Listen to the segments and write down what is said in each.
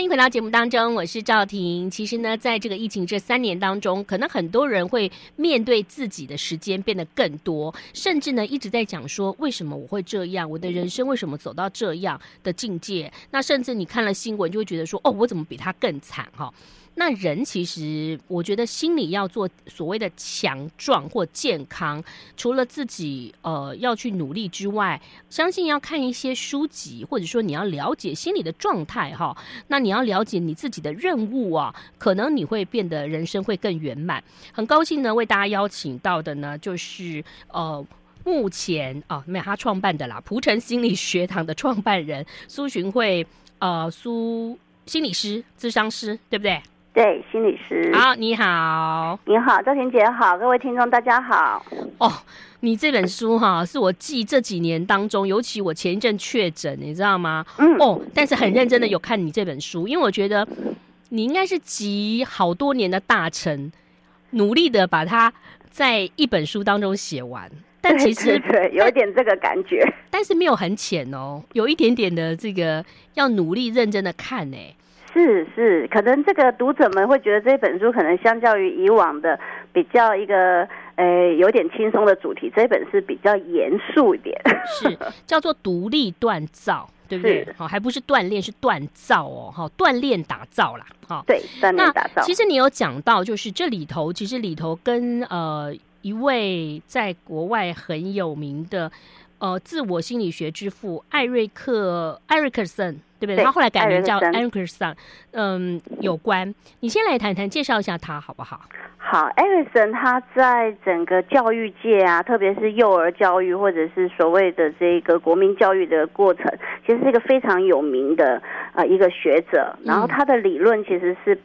欢迎回到节目当中，我是赵婷。其实呢，在这个疫情这三年当中，可能很多人会面对自己的时间变得更多，甚至呢一直在讲说，为什么我会这样？我的人生为什么走到这样的境界？那甚至你看了新闻，就会觉得说，哦，我怎么比他更惨？哈。那人其实，我觉得心理要做所谓的强壮或健康，除了自己呃要去努力之外，相信要看一些书籍，或者说你要了解心理的状态哈。那你要了解你自己的任务啊，可能你会变得人生会更圆满。很高兴呢，为大家邀请到的呢，就是呃目前啊没有他创办的啦，蒲城心理学堂的创办人苏洵慧呃苏心理师、咨商师，对不对？对，心理师。好，你好，你好，赵婷姐好，各位听众大家好。哦，你这本书哈，是我记这几年当中，尤其我前一阵确诊，你知道吗？嗯。哦，但是很认真的有看你这本书，因为我觉得你应该是集好多年的大成，努力的把它在一本书当中写完。但其实有一点这个感觉，但，但是没有很浅哦，有一点点的这个要努力认真的看呢。是是，可能这个读者们会觉得这本书可能相较于以往的比较一个呃有点轻松的主题，这本是比较严肃一点，是叫做独立锻造，对不对？好，还不是锻炼，是锻造哦，哈，锻炼打造啦，哈，对，锻炼打造。其实你有讲到，就是这里头，其实里头跟呃一位在国外很有名的呃自我心理学之父艾瑞克艾瑞克森。对不对？他后来改名叫 Erikson，嗯，有关。你先来谈谈，介绍一下他好不好？好，Erikson 他在整个教育界啊，特别是幼儿教育或者是所谓的这个国民教育的过程，其实是一个非常有名的呃一个学者。然后他的理论其实是。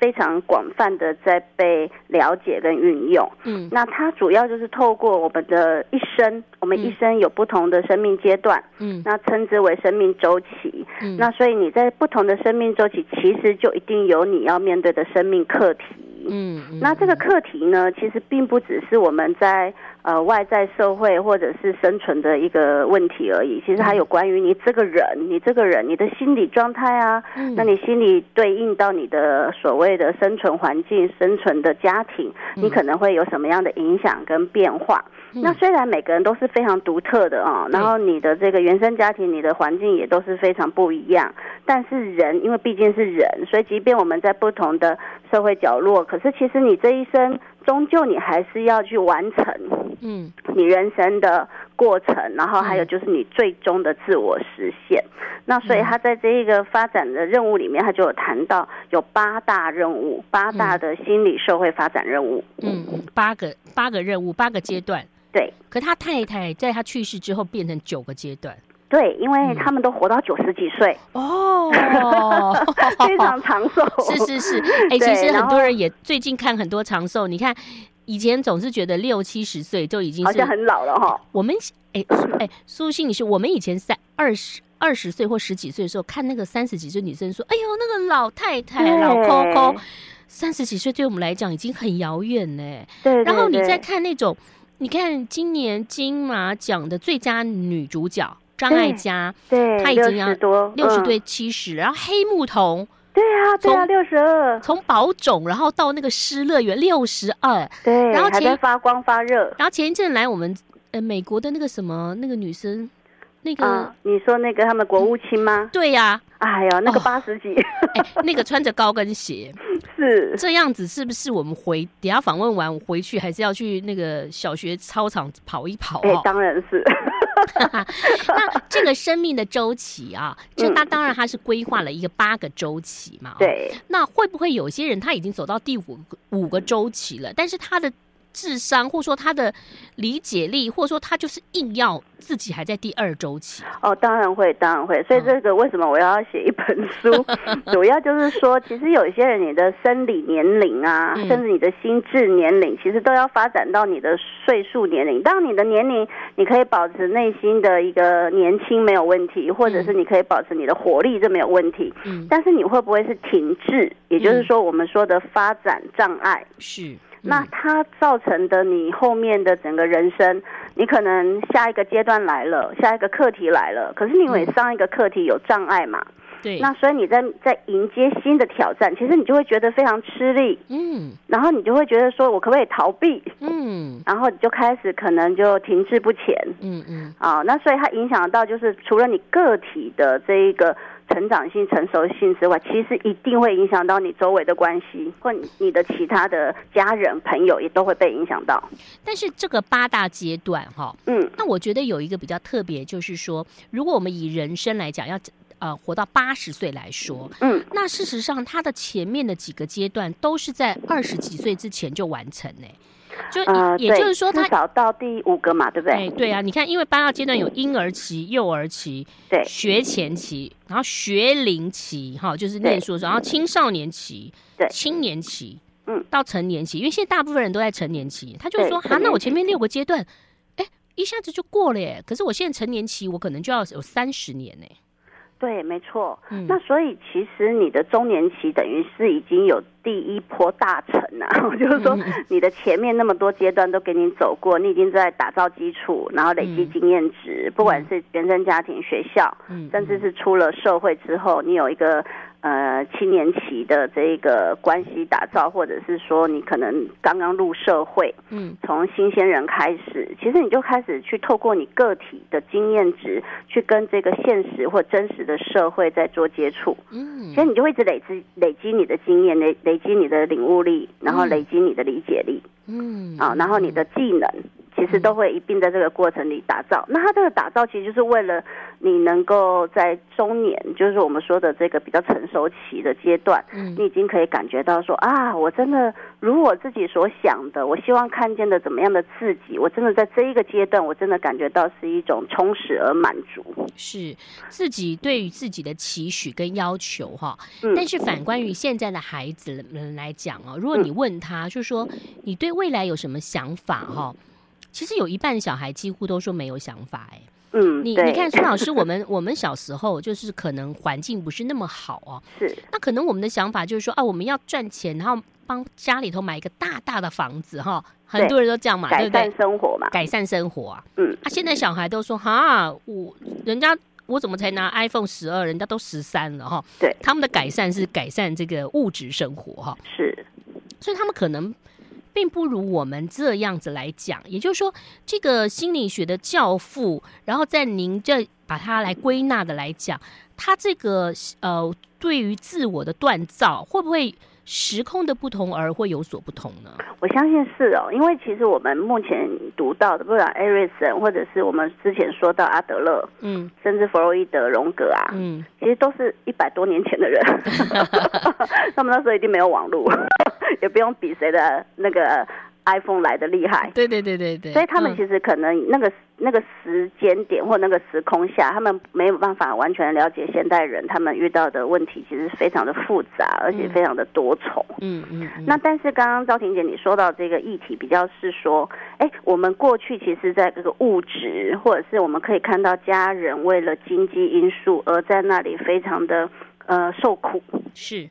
非常广泛的在被了解跟运用，嗯，那它主要就是透过我们的一生，我们一生有不同的生命阶段，嗯，那称之为生命周期，嗯，那所以你在不同的生命周期，其实就一定有你要面对的生命课题，嗯，那这个课题呢，其实并不只是我们在。呃，外在社会或者是生存的一个问题而已。其实还有关于你这个人，你这个人，你的心理状态啊，嗯，那你心里对应到你的所谓的生存环境、生存的家庭，你可能会有什么样的影响跟变化？嗯，那虽然每个人都是非常独特的啊，然后你的这个原生家庭、你的环境也都是非常不一样，但是人，因为毕竟是人，所以即便我们在不同的社会角落，可是其实你这一生。终究你还是要去完成，嗯，你人生的过程，然后还有就是你最终的自我实现。那所以他在这一个发展的任务里面，他就有谈到有八大任务，八大的心理社会发展任务，嗯，八个八个任务，八个阶段。对，可他太太在他去世之后变成九个阶段。对，因为他们都活到九十几岁 哦，非常长寿。是是是，哎、欸，其实很多人也最近看很多长寿。你看，以前总是觉得六七十岁就已经是好像很老了哈。我们哎哎，苏心你是，我们以前三二十二十岁或十几岁的时候，看那个三十几岁女生说：“哎呦，那个老太太老 Coco，三十几岁对我们来讲已经很遥远呢。”对。然后你再看那种，你看今年金马奖的最佳女主角。张艾嘉，对，她已经要多六十对七十，然后黑木瞳，对啊，对啊，六十二，从宝种然后到那个失乐园六十二，对，然后前还在发光发热，然后前一阵来我们呃美国的那个什么那个女生，那个、啊、你说那个他们国务卿吗？嗯、对呀、啊，哎呀，那个八十几，那个穿着高跟鞋，是这样子，是不是？我们回等下访问完我回去还是要去那个小学操场跑一跑、哦？哎，当然是。那这个生命的周期啊，就他当然他是规划了一个八个周期嘛。对。那会不会有些人他已经走到第五个五个周期了，但是他的智商或者说他的理解力，或者说他就是硬要自己还在第二周期？哦，当然会，当然会。所以这个为什么我要写一本书？主要就是说，其实有一些人你的生理年龄啊，甚至你的心智年龄，其实都要发展到你的岁数年龄。当你的年龄，你可以保持内心的一个年轻没有问题，或者是你可以保持你的活力，这没有问题。嗯。但是你会不会是停滞？也就是说，我们说的发展障碍是。那它造成的你后面的整个人生，你可能下一个阶段来了，下一个课题来了，可是你因为上一个课题有障碍嘛，对，那所以你在在迎接新的挑战，其实你就会觉得非常吃力，嗯，然后你就会觉得说，我可不可以逃避？嗯，然后你就开始可能就停滞不前，嗯嗯，啊，那所以它影响到就是除了你个体的这一个成长性、成熟性之外，其实一定会影响到你周围的关系，或你的其他的家人朋友也都会被影响到。但是这个八大阶段哈，嗯，那我觉得有一个比较特别，就是说，如果我们以人生来讲，要呃活到八十岁来说，嗯，那事实上它的前面的几个阶段都是在二十几岁之前就完成呢。就也就是说，他找到第五个嘛，对不对？哎，对啊，你看，因为八大阶段有婴儿期、幼儿期、对学前期，然后学龄期，哈，就是念书的时候，然后青少年期、对青年期，嗯，到成年期。因为现在大部分人都在成年期，他就说，啊，那我前面六个阶段，哎，一下子就过了耶。可是我现在成年期，我可能就要有三十年呢。对，没错。嗯，那所以其实你的中年期等于是已经有第一波大成啊，就是说你的前面那么多阶段都给你走过，你已经在打造基础，然后累积经验值，嗯，不管是原生家庭、学校，嗯，甚至是出了社会之后，你有一个。呃，青年期的这个关系打造，或者是说你可能刚刚入社会，嗯，从新鲜人开始，其实你就开始去透过你个体的经验值，去跟这个现实或真实的社会在做接触，嗯，其实你就会一直累积累积你的经验，累累积你的领悟力，然后累积你的理解力，嗯，啊，然后你的技能。其实都会一并在这个过程里打造。那它这个打造，其实就是为了你能够在中年，就是我们说的这个比较成熟期的阶段，嗯，你已经可以感觉到说啊，我真的如我自己所想的，我希望看见的怎么样的自己，我真的在这一个阶段，我真的感觉到是一种充实而满足，是自己对于自己的期许跟要求哈。但是反观于现在的孩子们来讲哦，如果你问他，就是说你对未来有什么想法哈？其实有一半的小孩几乎都说没有想法哎，嗯，你你看孙老师，我们 我们小时候就是可能环境不是那么好哦，是，那可能我们的想法就是说啊，我们要赚钱，然后帮家里头买一个大大的房子哈，很多人都这样嘛，对不对？改善生活嘛，改善生活啊，嗯，啊，现在小孩都说哈，我人家我怎么才拿 iPhone 十二，人家都十三了哈，对，他们的改善是改善这个物质生活哈，是，所以他们可能。并不如我们这样子来讲，也就是说，这个心理学的教父，然后在您这把它来归纳的来讲，他这个呃，对于自我的锻造，会不会？时空的不同而会有所不同呢？我相信是哦，因为其实我们目前读到的，不管艾瑞森，或者是我们之前说到阿德勒，嗯，甚至弗洛伊德、荣格啊，嗯，其实都是一百多年前的人 他们那时候一定没有网络，也不用比谁的那个。iPhone 来的厉害，对对对对对，所以他们其实可能那个、嗯、那个时间点或那个时空下，他们没有办法完全了解现代人他们遇到的问题，其实非常的复杂，而且非常的多重。嗯嗯，嗯。那但是刚刚赵婷姐你说到这个议题，比较是说，哎，我们过去其实在这个物质，或者是我们可以看到家人为了经济因素而在那里非常的呃受苦，是。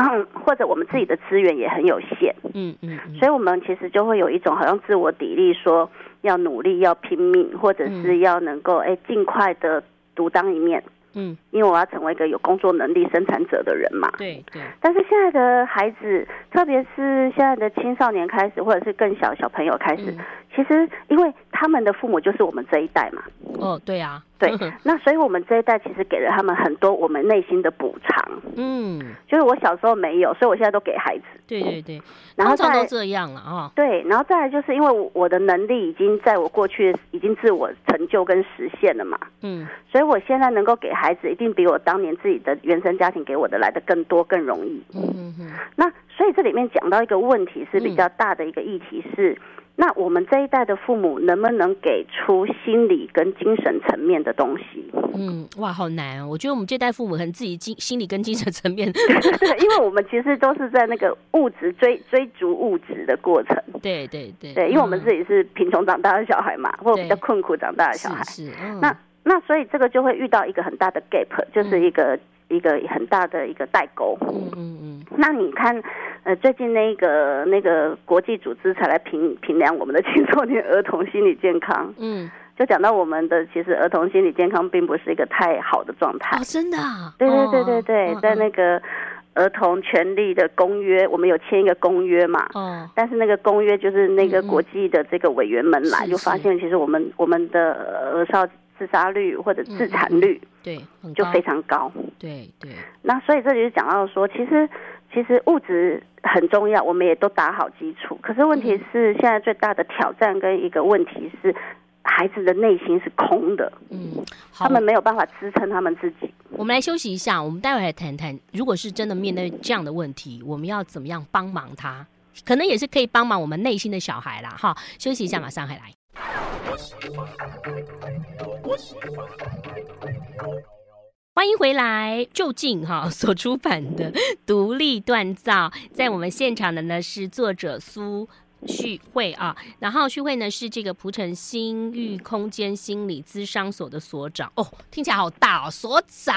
嗯，或者我们自己的资源也很有限，嗯嗯，所以我们其实就会有一种好像自我砥砺，说要努力、要拼命，或者是要能够哎尽快的独当一面，嗯，因为我要成为一个有工作能力、生产者的人嘛，对。对。但是现在的孩子，特别是现在的青少年开始，或者是更小小朋友开始，其实因为他们的父母就是我们这一代嘛，哦，对啊。对，那所以我们这一代其实给了他们很多我们内心的补偿。嗯，就是我小时候没有，所以我现在都给孩子。对对对，然后再都这样了啊。对，然后再来就是因为我的能力已经在我过去已经自我成就跟实现了嘛。嗯，所以我现在能够给孩子，一定比我当年自己的原生家庭给我的来的更多更容易。嗯嗯嗯。那所以这里面讲到一个问题是比较大的一个议题是。那我们这一代的父母能不能给出心理跟精神层面的东西？嗯，哇，好难哦！我觉得我们这代父母可能自己精心理跟精神层面，对，因为我们其实都是在那个物质追追逐物质的过程。对对对，对，因为我们自己是贫穷长大的小孩嘛，或者比较困苦长大的小孩。是，是，嗯，那那所以这个就会遇到一个很大的 gap，就是一个。嗯一个很大的一个代沟。嗯嗯嗯。那你看，呃，最近那个那个国际组织才来评 评量我们的青少年儿童心理健康。嗯。就讲到我们的其实儿童心理健康并不是一个太好的状态。哦，真的啊？对对对对对，哦、在那个儿童权利的公约，我们有签一个公约嘛。哦。但是那个公约就是那个国际的这个委员们来、嗯、就发现，其实我们我们的儿少自杀率或者自残率、嗯、对就非常高。对对。那所以这里就讲到说，其实。其实物质很重要，我们也都打好基础。可是问题是，现在最大的挑战跟一个问题是，孩子的内心是空的，嗯，他们没有办法支撑他们自己。我们来休息一下，我们待会来谈谈，如果是真的面对这样的问题，我们要怎么样帮忙他？可能也是可以帮忙我们内心的小孩啦。哈，休息一下，马上回来。欢迎回来，就近哈 所出版的《独立锻造》，在我们现场的呢是作者苏旭慧啊，然后旭慧呢是这个蒲城新域空间心理咨商所的所长哦，听起来好大哦，所长，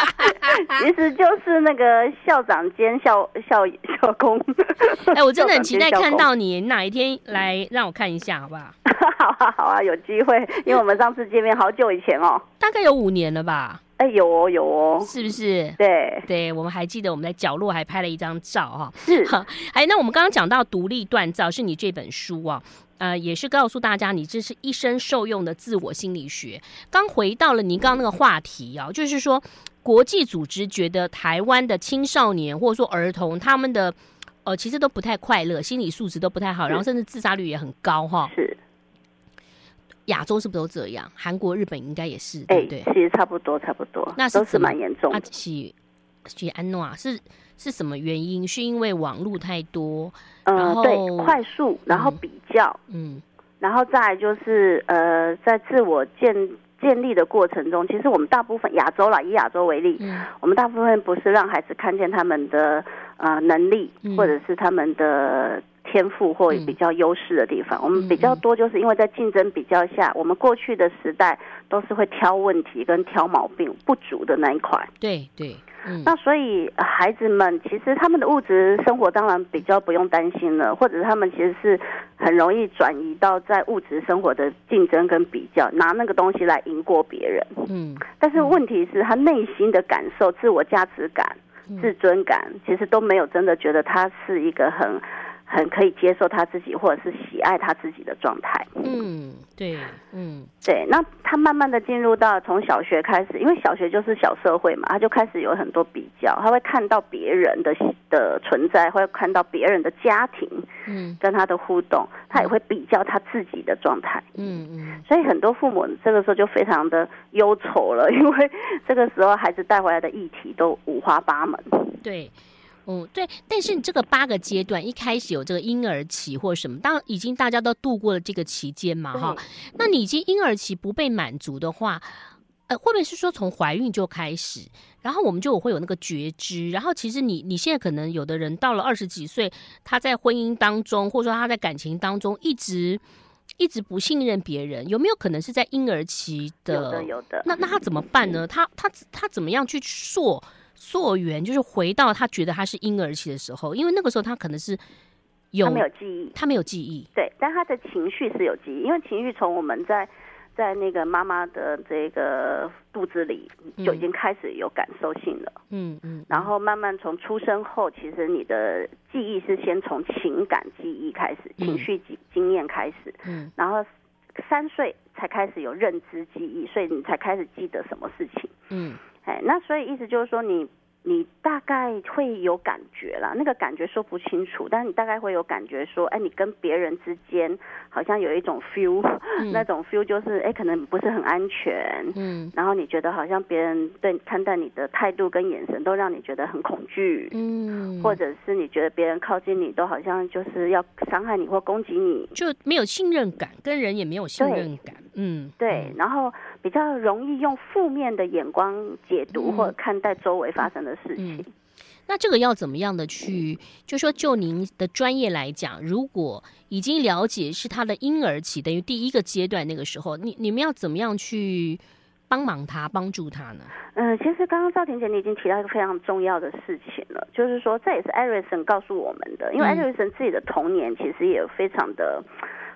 其实就是那个校长兼校校校工。哎，我真的很期待看到你哪一天来让我看一下，好不好？好啊，好啊，有机会，因为我们上次见面好久以前哦，大概有五年了吧。哎，有哦，有哦，是不是？对对，我们还记得我们在角落还拍了一张照哈。是，哎，那我们刚刚讲到独立锻造是你这本书啊，呃，也是告诉大家你这是一生受用的自我心理学。刚回到了您刚刚那个话题啊，就是说国际组织觉得台湾的青少年或者说儿童他们的呃其实都不太快乐，心理素质都不太好，然后甚至自杀率也很高哈。是。亚洲是不是都这样？韩国、日本应该也是，对不对？其实差不多，差不多。那是都是蛮严重的。喜喜安诺啊是是什么原因？是因为网络太多？嗯、对，快速，然后比较，嗯，然后再就是呃，在自我建建立的过程中，其实我们大部分亚洲啦，以亚洲为例，嗯，我们大部分不是让孩子看见他们的呃能力，嗯、或者是他们的。天赋或比较优势的地方，嗯，我们比较多，就是因为在竞争比较下，嗯，我们过去的时代都是会挑问题跟挑毛病不足的那一块。对对，嗯，那所以孩子们其实他们的物质生活当然比较不用担心了，或者是他们其实是很容易转移到在物质生活的竞争跟比较，拿那个东西来赢过别人。嗯，但是问题是，他内心的感受、自我价值感、自尊感，其实都没有真的觉得他是一个很。很可以接受他自己，或者是喜爱他自己的状态。嗯，对，嗯，对。那他慢慢的进入到从小学开始，因为小学就是小社会嘛，他就开始有很多比较，他会看到别人的的存在，会看到别人的家庭，嗯，跟他的互动，他也会比较他自己的状态。嗯嗯。所以很多父母这个时候就非常的忧愁了，因为这个时候孩子带回来的议题都五花八门。对。嗯，对，但是这个八个阶段一开始有这个婴儿期或什么，当已经大家都度过了这个期间嘛，哈，那你已经婴儿期不被满足的话，呃，会不会是说从怀孕就开始，然后我们就会有那个觉知，然后其实你你现在可能有的人到了二十几岁，他在婚姻当中或者说他在感情当中一直一直不信任别人，有没有可能是在婴儿期的？有的，有的。那那他怎么办呢？他他他怎么样去溯？溯源就是回到他觉得他是婴儿期的时候，因为那个时候他可能是有他没有记忆，他没有记忆，对，但他的情绪是有记忆，因为情绪从我们在在那个妈妈的这个肚子里就已经开始有感受性了，嗯嗯，然后慢慢从出生后，其实你的记忆是先从情感记忆开始，情绪经经验开始，嗯，然后三岁才开始有认知记忆，所以你才开始记得什么事情，嗯。哎，那所以意思就是说你，你你大概会有感觉啦，那个感觉说不清楚，但是你大概会有感觉说，哎，你跟别人之间好像有一种 feel，嗯，那种 feel 就是，哎，可能不是很安全，嗯，然后你觉得好像别人对看待你的态度跟眼神都让你觉得很恐惧，嗯，或者是你觉得别人靠近你都好像就是要伤害你或攻击你，就没有信任感，跟人也没有信任感，嗯，对，然后。比较容易用负面的眼光解读或者看待周围发生的事情。那这个要怎么样的去，就说就您的专业来讲，如果已经了解是他的婴儿期，等于第一个阶段那个时候，你你们要怎么样去帮忙他、帮助他呢？嗯，其实刚刚赵婷姐你已经提到一个非常重要的事情了，就是说这也是艾瑞森告诉我们的，因为艾瑞森自己的童年其实也非常的。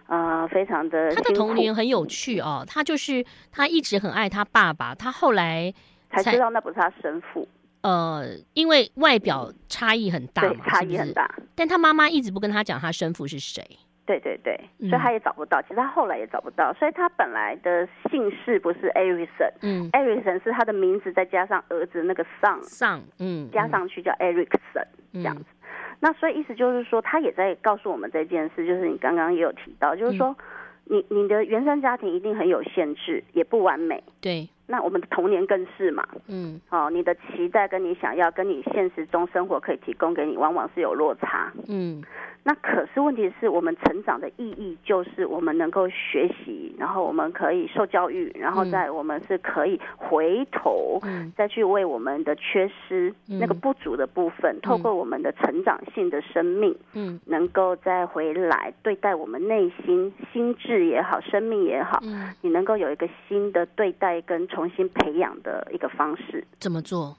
呃，非常的。他的童年很有趣哦，他就是他一直很爱他爸爸，他后来才，才知道那不是他生父。呃，因为外表差异很大嘛，对，差异很大。是是？但他妈妈一直不跟他讲他生父是谁。对对对，所以他也找不到。嗯、其实他后来也找不到，所以他本来的姓氏不是 Erickson，嗯，Erickson 是他的名字再加上儿子那个 son，son，嗯，加上去叫 Erickson、嗯、这样子。那所以意思就是说，他也在告诉我们这件事，就是你刚刚也有提到，就是说，你你的原生家庭一定很有限制，也不完美。对。那我们的童年更是嘛，嗯，哦，你的期待跟你想要跟你现实中生活可以提供给你，往往是有落差，嗯。那可是问题是我们成长的意义就是我们能够学习，然后我们可以受教育，然后在我们是可以回头，再去为我们的缺失、嗯、那个不足的部分，透过我们的成长性的生命，嗯，能够再回来对待我们内心心智也好，生命也好，嗯，你能够有一个新的对待跟重新培养的一个方式。怎么做？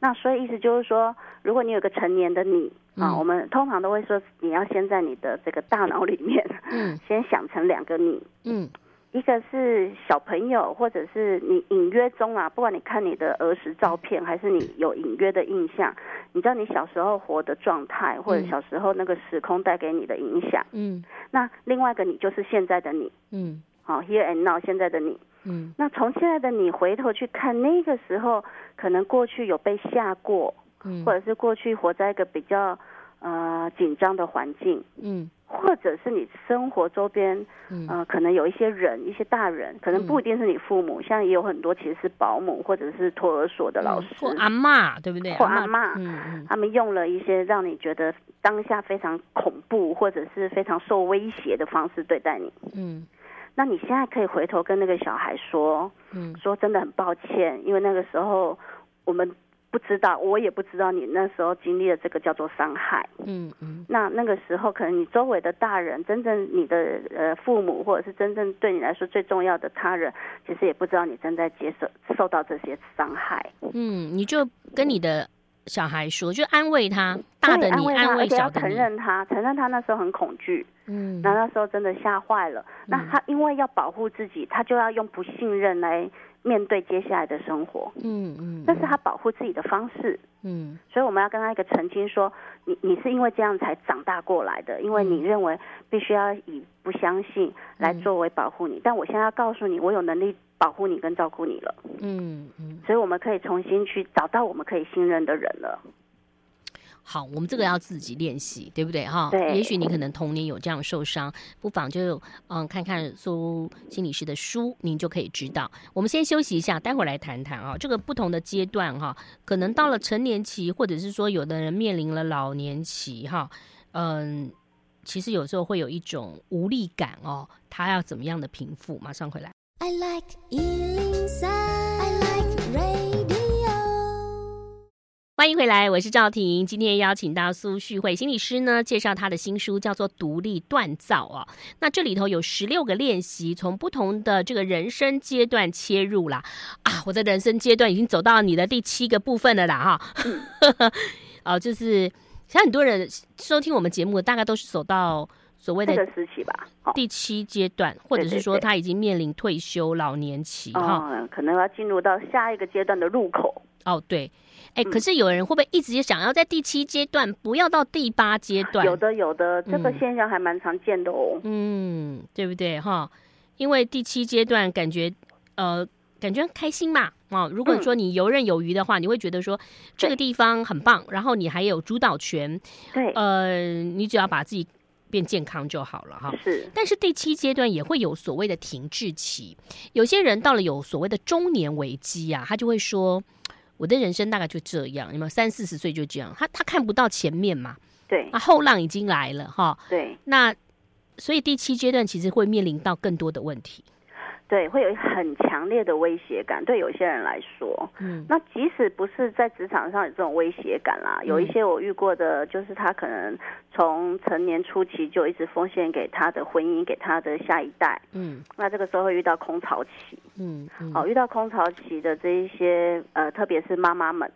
那所以意思就是说，如果你有个成年的你。啊，我们通常都会说，你要先在你的这个大脑里面，嗯，先想成两个你，嗯，一个是小朋友，或者是你隐约中啊，不管你看你的儿时照片，还是你有隐约的印象，你知道你小时候活的状态，或者小时候那个时空带给你的影响，嗯，那另外一个你就是现在的你，嗯，好，here and now 现在的你，嗯，那从现在的你回头去看那个时候，可能过去有被吓过。嗯，或者是过去活在一个比较呃紧张的环境，嗯，或者是你生活周边，嗯、呃，可能有一些人，一些大人，可能不一定是你父母，嗯、像也有很多其实是保姆或者是托儿所的老师，或阿妈，对不对？或阿嬷，嗯嗯，他们用了一些让你觉得当下非常恐怖或者是非常受威胁的方式对待你，嗯，那你现在可以回头跟那个小孩说，嗯，说真的很抱歉，因为那个时候我们。不知道，我也不知道你那时候经历了这个叫做伤害。嗯嗯。那那个时候，可能你周围的大人，真正你的呃父母，或者是真正对你来说最重要的他人，其实也不知道你正在接受受到这些伤害。嗯，你就跟你的小孩说，就安慰他，大的你安慰小的你，承认他，承认他那时候很恐惧。嗯。那那时候真的吓坏了。那他因为要保护自己，他就要用不信任来。面对接下来的生活，嗯嗯，那是他保护自己的方式，嗯，所以我们要跟他一个澄清说，你你是因为这样才长大过来的，因为你认为必须要以不相信来作为保护你，嗯，但我现在要告诉你，我有能力保护你跟照顾你了，嗯嗯，所以我们可以重新去找到我们可以信任的人了。好，我们这个要自己练习，对不对哈？对。也许你可能童年有这样受伤，不妨就嗯看看苏心理师的书，您就可以知道。我们先休息一下，待会儿来谈谈啊。这个不同的阶段哈，可能到了成年期，或者是说有的人面临了老年期哈，嗯，其实有时候会有一种无力感哦，他要怎么样的平复？马上回来。I like 欢迎回来，我是赵婷。今天邀请到苏旭慧心理师呢，介绍他的新书叫做《独立锻造》哦。那这里头有十六个练习，从不同的这个人生阶段切入啦。啊，我的人生阶段已经走到你的第七个部分了啦，哈。哦，就是像很多人收听我们节目，大概都是走到所谓的这个时期吧，第七阶段，或者是说他已经面临退休老年期哈，嗯，可能要进入到下一个阶段的入口。哦，对。哎，可是有人会不会一直想要在第七阶段，不要到第八阶段？有的，有的，这个现象还蛮常见的哦。嗯，对不对哈？因为第七阶段感觉呃，感觉开心嘛。哦，如果说你游刃有余的话，嗯、你会觉得说这个地方很棒，然后你还有主导权。对，呃，你只要把自己变健康就好了哈。是。但是第七阶段也会有所谓的停滞期，有些人到了有所谓的中年危机啊，他就会说。我的人生大概就这样，有没有三四十岁就这样？他他看不到前面嘛？对，啊，后浪已经来了哈。对，那所以第七阶段其实会面临到更多的问题。对，会有很强烈的威胁感，对有些人来说，嗯，那即使不是在职场上有这种威胁感啦，嗯，有一些我遇过的，就是他可能从成年初期就一直奉献给他的婚姻，给他的下一代，嗯，那这个时候会遇到空巢期，嗯，嗯，哦，遇到空巢期的这一些，呃，特别是妈妈们。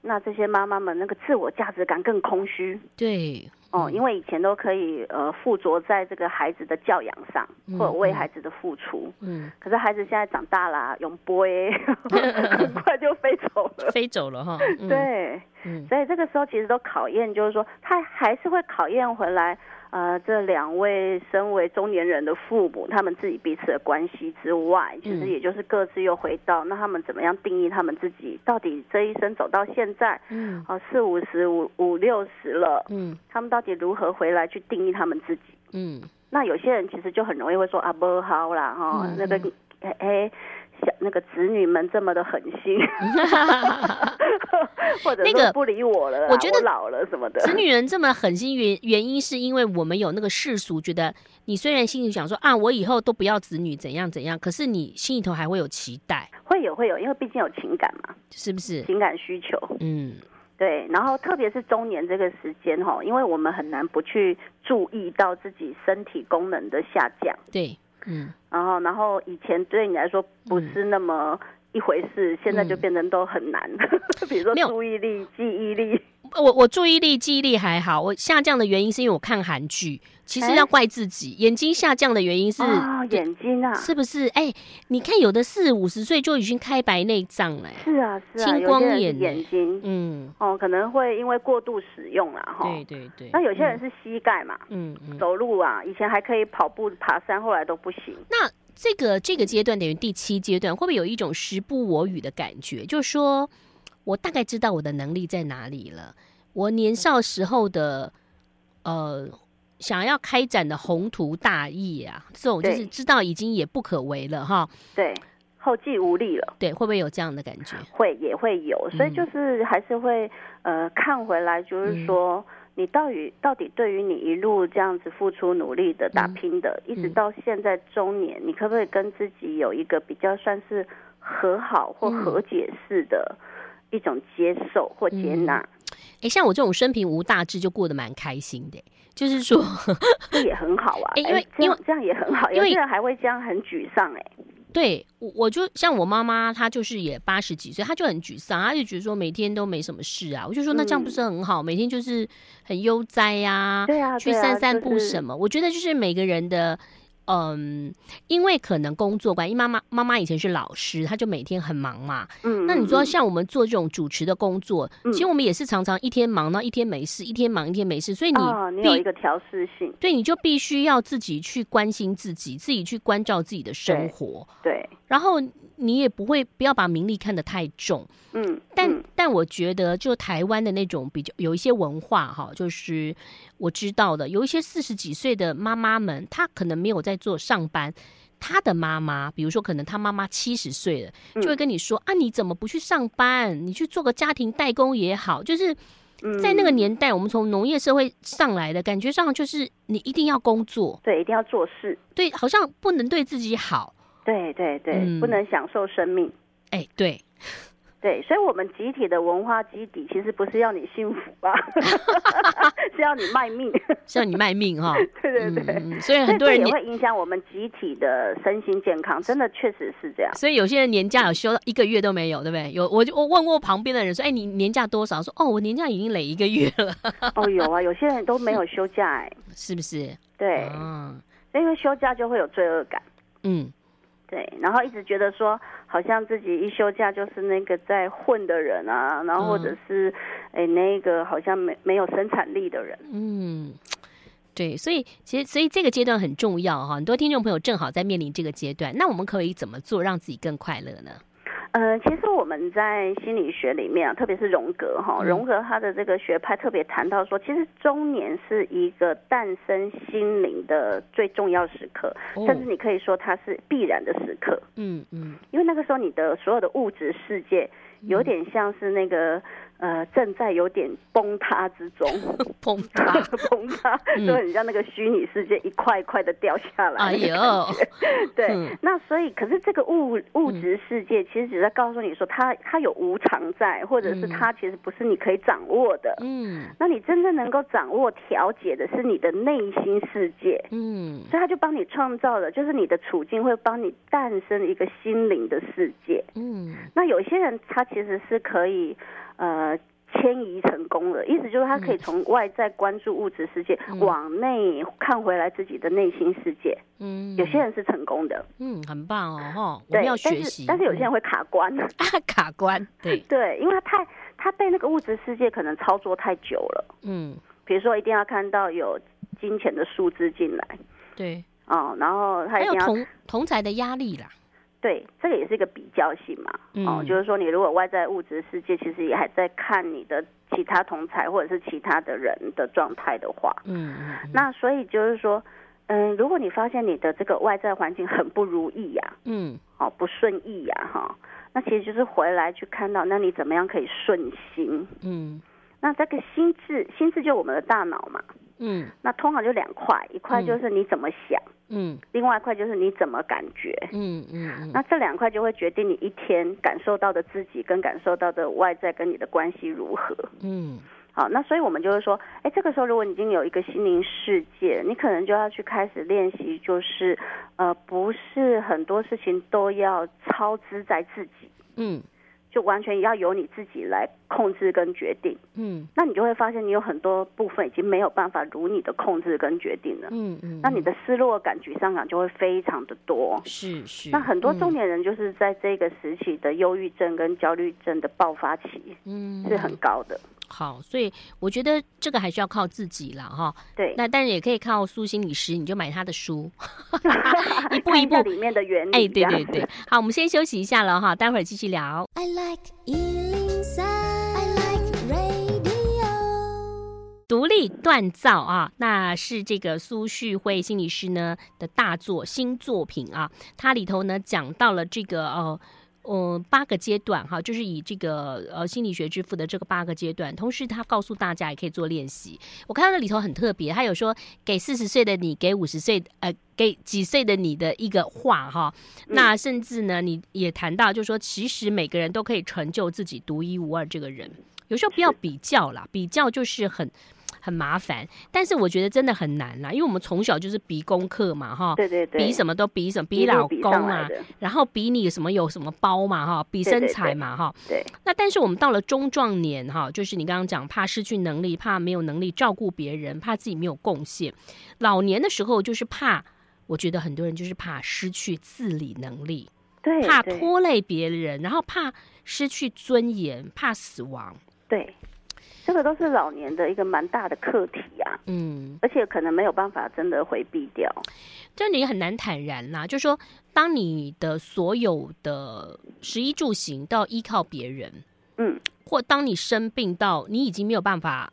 那这些妈妈们那个自我价值感更空虚。对。哦，因为以前都可以呃附着在这个孩子的教养上，或者为孩子的付出。嗯。可是孩子现在长大了，啊，永波耶，很快就飞走了。飞走了哈。嗯、对。嗯。所以这个时候其实都考验，就是说他还是会考验回来。呃，这两位身为中年人的父母，他们自己彼此的关系之外，其实也就是各自又回到、嗯、那他们怎么样定义他们自己？到底这一生走到现在，嗯，啊、呃，四五十五五六十了，嗯，他们到底如何回来去定义他们自己？嗯，那有些人其实就很容易会说啊，不好啦，哈、嗯，那个，哎哎。像那个子女们这么的狠心，或者那个不理我了，我觉得我老了什么的。子女人这么狠心原原因是因为我们有那个世俗，觉得你虽然心里想说啊，我以后都不要子女怎样怎样，可是你心里头还会有期待，会有会有，因为毕竟有情感嘛，是不是？情感需求，嗯，对。然后特别是中年这个时间哈，因为我们很难不去注意到自己身体功能的下降，对。嗯，然后，然后以前对你来说不是那么一回事，嗯、现在就变成都很难。嗯、比如说注意力、记忆力，我我注意力、记忆力还好。我下降的原因是因为我看韩剧。其实要怪自己，眼睛下降的原因是、哦、眼睛啊，是不是？哎、欸，你看有的四五十岁就已经开白内障了，是啊，是啊，青光眼眼睛，嗯，哦，可能会因为过度使用啦，哈，对对对。那有些人是膝盖嘛，嗯，嗯，走路啊，以前还可以跑步、爬山，后来都不行。那这个这个阶段等于第七阶段，会不会有一种时不我与的感觉？就是说我大概知道我的能力在哪里了，我年少时候的，呃。想要开展的宏图大业啊，这种就是知道已经也不可为了哈。对，后继无力了。对，会不会有这样的感觉？会，也会有。所以就是还是会呃看回来，就是说、嗯、你到底到底对于你一路这样子付出努力的打拼的，嗯、一直到现在中年，你可不可以跟自己有一个比较算是和好或和解式的一种接受或接纳？哎、嗯欸，像我这种生平无大志，就过得蛮开心的。就是说，这也很好啊，因为因为这样也很好，有些人还会这样很沮丧哎。对，我我就像我妈妈，她就是也八十几岁，她就很沮丧，她就觉得说每天都没什么事啊。我就说那这样不是很好，每天就是很悠哉呀，对啊，去散散步什么。我觉得就是每个人的。嗯，因为可能工作关系，妈妈妈妈以前是老师，她就每天很忙嘛。嗯，那你说像我们做这种主持的工作，嗯、其实我们也是常常一天忙到一天没事，一天忙一天没事，所以你、哦、你有一个调试性，对，你就必须要自己去关心自己，自己去关照自己的生活。对，对然后。你也不会不要把名利看得太重，嗯，但嗯但我觉得就台湾的那种比较有一些文化哈，就是我知道的，有一些四十几岁的妈妈们，她可能没有在做上班，她的妈妈，比如说可能她妈妈七十岁了，就会跟你说、嗯、啊，你怎么不去上班？你去做个家庭代工也好，就是在那个年代，我们从农业社会上来的感觉上，就是你一定要工作，对，一定要做事，对，好像不能对自己好。对对对，嗯、不能享受生命。哎，对，对，所以，我们集体的文化基底其实不是要你幸福吧，是要你卖命，是要你卖命哈。对对对、嗯，所以很多人也会影响我们集体的身心健康，真的确实是这样。所以有些人年假有休到一个月都没有，对不对？有，我就我问过旁边的人说，哎，你年假多少？说，哦，我年假已经累一个月了。哦，有啊，有些人都没有休假，哎，是不是？对，嗯，因为休假就会有罪恶感，嗯。对，然后一直觉得说，好像自己一休假就是那个在混的人啊，然后或者是，哎、嗯，那个好像没没有生产力的人。嗯，对，所以其实所以这个阶段很重要哈，很多听众朋友正好在面临这个阶段，那我们可以怎么做让自己更快乐呢？呃，其实我们在心理学里面啊，特别是荣格哈，荣格他的这个学派特别谈到说，其实中年是一个诞生心灵的最重要时刻，甚至你可以说它是必然的时刻。嗯嗯，因为那个时候你的所有的物质世界有点像是那个。呃，正在有点崩塌之中，崩塌，崩塌，就很像那个虚拟世界一块一块的掉下来。哎呦，对，嗯、那所以，可是这个物物质世界其实只在告诉你说它，它它有无常在，或者是它其实不是你可以掌握的。嗯，那你真正能够掌握调节的是你的内心世界。嗯，所以他就帮你创造了，就是你的处境会帮你诞生一个心灵的世界。嗯，那有些人他其实是可以。呃，迁移成功了，意思就是他可以从外在关注物质世界，嗯、往内看回来自己的内心世界。嗯，有些人是成功的，嗯，很棒哦，哈，我们要学习。但是有些人会卡关，嗯、卡关，对。对，因为他太他被那个物质世界可能操作太久了，嗯，比如说一定要看到有金钱的数字进来，对，哦，然后他一定要同同宅的压力啦。对，这个也是一个比较性嘛，嗯、哦，就是说你如果外在物质世界其实也还在看你的其他同才或者是其他的人的状态的话，嗯，嗯那所以就是说，嗯，如果你发现你的这个外在环境很不如意呀、啊，嗯，哦，不顺意呀、啊，哈、哦，那其实就是回来去看到，那你怎么样可以顺心？嗯，那这个心智，心智就我们的大脑嘛，嗯，那通常就两块，一块就是你怎么想。嗯。嗯，另外一块就是你怎么感觉，嗯嗯，嗯，那这两块就会决定你一天感受到的自己跟感受到的外在跟你的关系如何，嗯，好，那所以我们就是说，哎，这个时候如果你已经有一个心灵世界，你可能就要去开始练习，就是呃，不是很多事情都要操之在自己，嗯。就完全要由你自己来控制跟决定，嗯，那你就会发现你有很多部分已经没有办法如你的控制跟决定了，嗯嗯，那你的失落感、沮丧感就会非常的多，是是。那很多中年人就是在这个时期的忧郁症跟焦虑症的爆发期，嗯，是很高的。好，所以我觉得这个还是要靠自己了哈。对，那但是也可以靠苏心理师，你就买他的书，一步一步里面的原理。哎，对对对。好，我们先休息一下了哈，待会儿继续聊。I like 103, I like radio。独立锻造啊，那是这个苏旭慧心理师呢的大作新作品啊，它里头呢讲到了这个哦。嗯，八个阶段哈，就是以这个呃心理学之父的这个八个阶段，同时他告诉大家也可以做练习。我看到那里头很特别，他有说给四十岁的你，给五十岁呃给几岁的你的一个话哈。那甚至呢，你也谈到，就是说其实每个人都可以成就自己独一无二这个人。有时候不要比较啦，比较就是很。很麻烦，但是我觉得真的很难啦，因为我们从小就是比功课嘛，哈，对对对，比什么都比什么，比老公啊，然后比你什么有什么包嘛，哈，比身材嘛，哈，对。那但是我们到了中壮年，哈，就是你刚刚讲，怕失去能力，怕没有能力照顾别人，怕自己没有贡献。老年的时候就是怕，我觉得很多人就是怕失去自理能力，对，怕拖累别人，然后怕失去尊严，怕死亡，对。这个都是老年的一个蛮大的课题啊，嗯，而且可能没有办法真的回避掉，这你很难坦然呐。就是说，当你的所有的食衣住行都要依靠别人，嗯，或当你生病到你已经没有办法，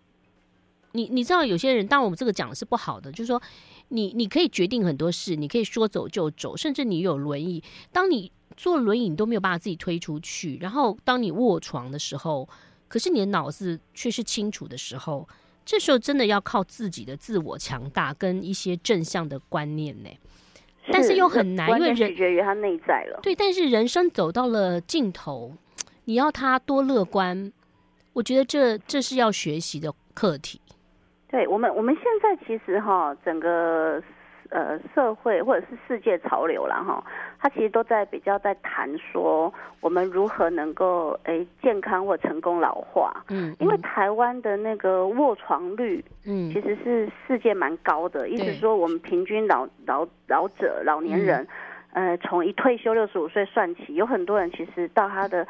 你你知道有些人，当我们这个讲的是不好的，就是说，你你可以决定很多事，你可以说走就走，甚至你有轮椅，当你坐轮椅你都没有办法自己推出去，然后当你卧床的时候。可是你的脑子却是清楚的时候，这时候真的要靠自己的自我强大跟一些正向的观念呢。但是又很难，因为人取决于他内在了。对，但是人生走到了尽头，你要他多乐观，我觉得这这是要学习的课题。对我们，我们现在其实哈，整个。呃，社会或者是世界潮流了哈，他其实都在比较在谈说我们如何能够诶健康或成功老化。嗯，因为台湾的那个卧床率，嗯，其实是世界蛮高的。意思说，我们平均老老老者老年人，呃，从一退休六十五岁算起，有很多人其实到他的。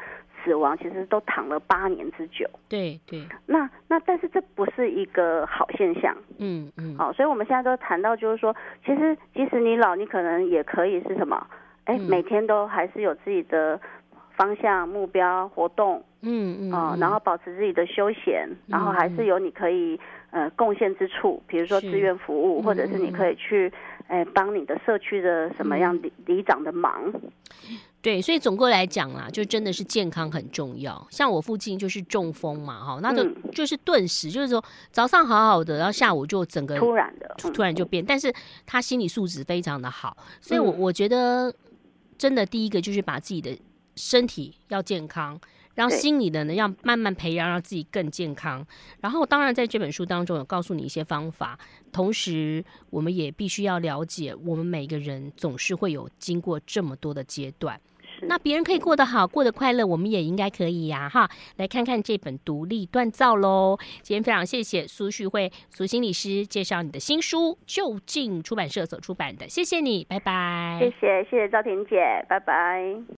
死亡其实都躺了八年之久，对对。那那但是这不是一个好现象，嗯嗯。好，所以我们现在都谈到，就是说，其实即使你老，你可能也可以是什么？哎、欸，每天都还是有自己的方向、目标、活动，嗯嗯。啊，然后保持自己的休闲，然后还是有你可以呃贡献之处，比如说志愿服务，或者是你可以去哎帮你的社区的什么样里里长的忙。对，所以总归来讲啦，就真的是健康很重要。像我父亲就是中风嘛，哈，那就就是顿时就是说早上好好的，然后下午就整个突然的突然就变。但是他心理素质非常的好，所以我我觉得真的第一个就是把自己的身体要健康，然后心理的呢要慢慢培养，让自己更健康。然后当然在这本书当中有告诉你一些方法，同时我们也必须要了解，我们每个人总是会有经过这么多的阶段。那别人可以过得好，过得快乐，我们也应该可以呀、啊！哈，来看看这本独立锻造喽。今天非常谢谢苏旭慧苏心理师介绍你的新书，就近出版社所出版的，谢谢你，拜拜。谢谢谢谢赵婷姐，拜拜。